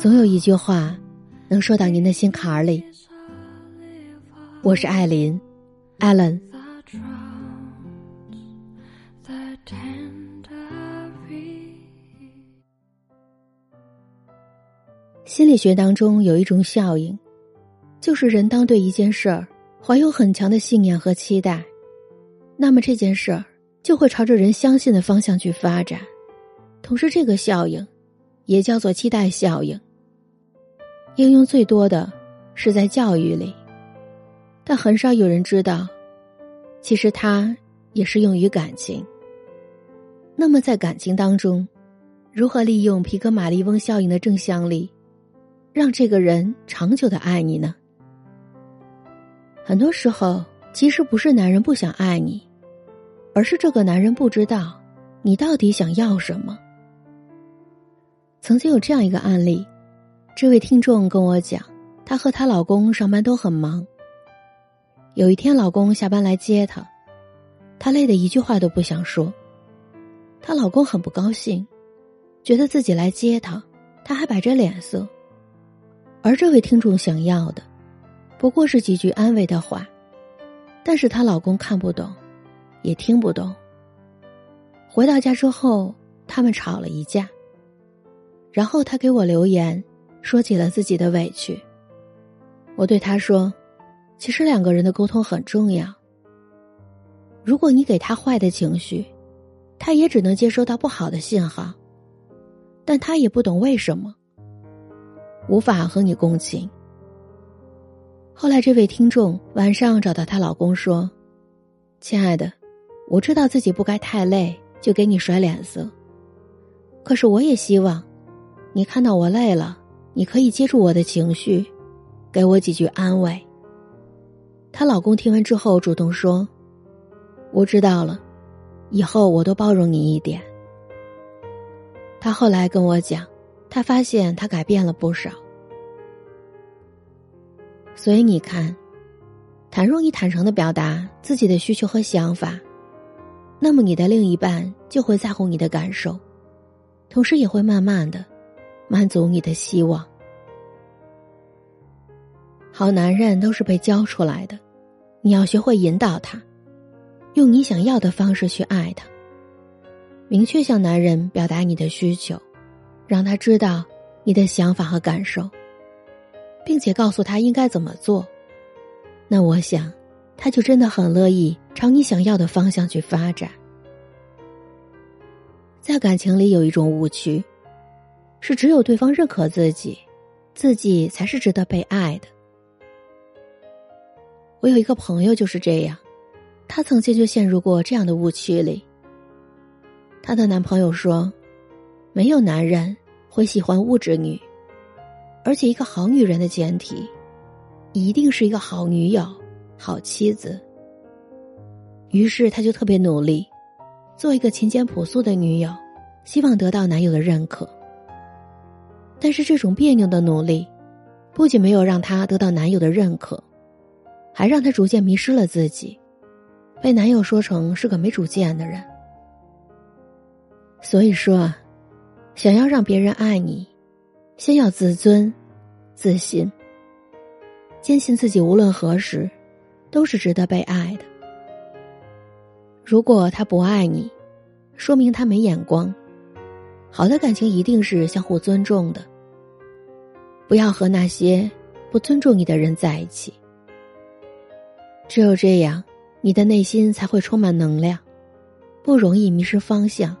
总有一句话，能说到您的心坎儿里。我是艾琳，艾伦。心理学当中有一种效应，就是人当对一件事儿怀有很强的信念和期待，那么这件事儿就会朝着人相信的方向去发展。同时，这个效应也叫做期待效应。应用最多的是在教育里，但很少有人知道，其实它也适用于感情。那么，在感情当中，如何利用皮格马利翁效应的正向力？让这个人长久的爱你呢？很多时候，其实不是男人不想爱你，而是这个男人不知道你到底想要什么。曾经有这样一个案例，这位听众跟我讲，她和她老公上班都很忙。有一天，老公下班来接她，她累得一句话都不想说。她老公很不高兴，觉得自己来接她，她还摆着脸色。而这位听众想要的，不过是几句安慰的话，但是她老公看不懂，也听不懂。回到家之后，他们吵了一架。然后他给我留言，说起了自己的委屈。我对他说：“其实两个人的沟通很重要。如果你给他坏的情绪，他也只能接收到不好的信号，但他也不懂为什么。”无法和你共情。后来，这位听众晚上找到她老公说：“亲爱的，我知道自己不该太累就给你甩脸色，可是我也希望，你看到我累了，你可以接住我的情绪，给我几句安慰。”她老公听完之后主动说：“我知道了，以后我都包容你一点。”他后来跟我讲。他发现他改变了不少，所以你看，倘若你坦诚的表达自己的需求和想法，那么你的另一半就会在乎你的感受，同时也会慢慢的满足你的希望。好男人都是被教出来的，你要学会引导他，用你想要的方式去爱他，明确向男人表达你的需求。让他知道你的想法和感受，并且告诉他应该怎么做，那我想，他就真的很乐意朝你想要的方向去发展。在感情里有一种误区，是只有对方认可自己，自己才是值得被爱的。我有一个朋友就是这样，她曾经就陷入过这样的误区里。她的男朋友说：“没有男人。”会喜欢物质女，而且一个好女人的前提，一定是一个好女友、好妻子。于是，她就特别努力，做一个勤俭朴素的女友，希望得到男友的认可。但是，这种别扭的努力，不仅没有让她得到男友的认可，还让她逐渐迷失了自己，被男友说成是个没主见的人。所以说啊。想要让别人爱你，先要自尊、自信，坚信自己无论何时都是值得被爱的。如果他不爱你，说明他没眼光。好的感情一定是相互尊重的，不要和那些不尊重你的人在一起。只有这样，你的内心才会充满能量，不容易迷失方向。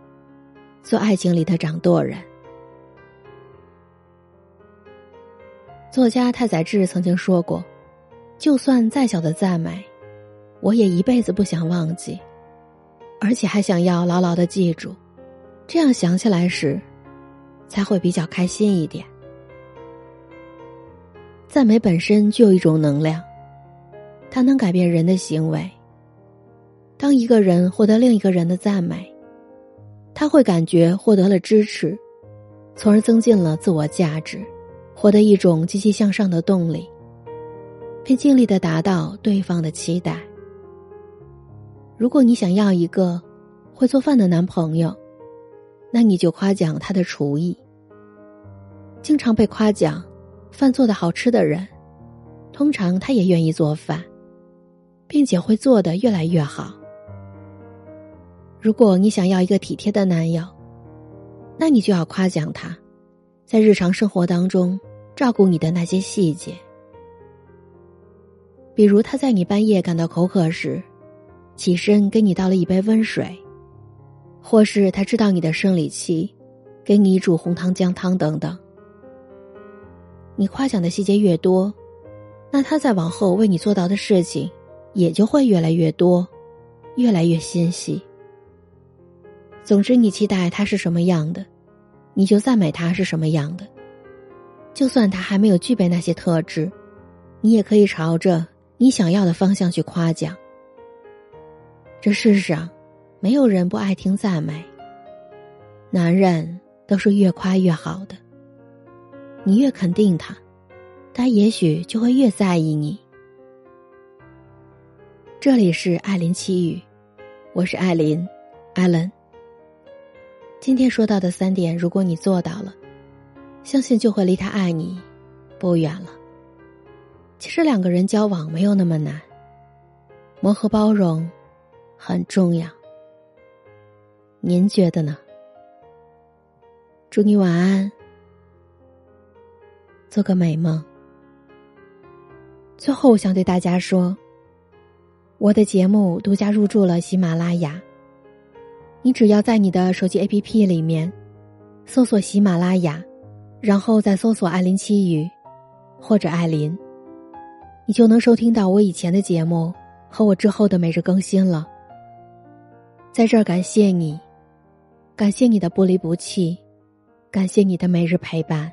做爱情里的掌舵人。作家太宰治曾经说过：“就算再小的赞美，我也一辈子不想忘记，而且还想要牢牢的记住。这样想起来时，才会比较开心一点。”赞美本身就有一种能量，它能改变人的行为。当一个人获得另一个人的赞美，他会感觉获得了支持，从而增进了自我价值，获得一种积极向上的动力，并尽力的达到对方的期待。如果你想要一个会做饭的男朋友，那你就夸奖他的厨艺，经常被夸奖，饭做的好吃的人，通常他也愿意做饭，并且会做的越来越好。如果你想要一个体贴的男友，那你就要夸奖他，在日常生活当中照顾你的那些细节，比如他在你半夜感到口渴时，起身给你倒了一杯温水，或是他知道你的生理期，给你煮红糖姜汤等等。你夸奖的细节越多，那他在往后为你做到的事情也就会越来越多，越来越心细。总之，你期待他是什么样的，你就赞美他是什么样的。就算他还没有具备那些特质，你也可以朝着你想要的方向去夸奖。这世上，没有人不爱听赞美。男人都是越夸越好的。你越肯定他，他也许就会越在意你。这里是艾琳奇语，我是艾琳，艾伦。今天说到的三点，如果你做到了，相信就会离他爱你不远了。其实两个人交往没有那么难，磨合包容很重要。您觉得呢？祝你晚安，做个美梦。最后，我想对大家说，我的节目独家入驻了喜马拉雅。你只要在你的手机 APP 里面搜索喜马拉雅，然后再搜索“艾琳七语”或者“艾琳”，你就能收听到我以前的节目和我之后的每日更新了。在这儿感谢你，感谢你的不离不弃，感谢你的每日陪伴。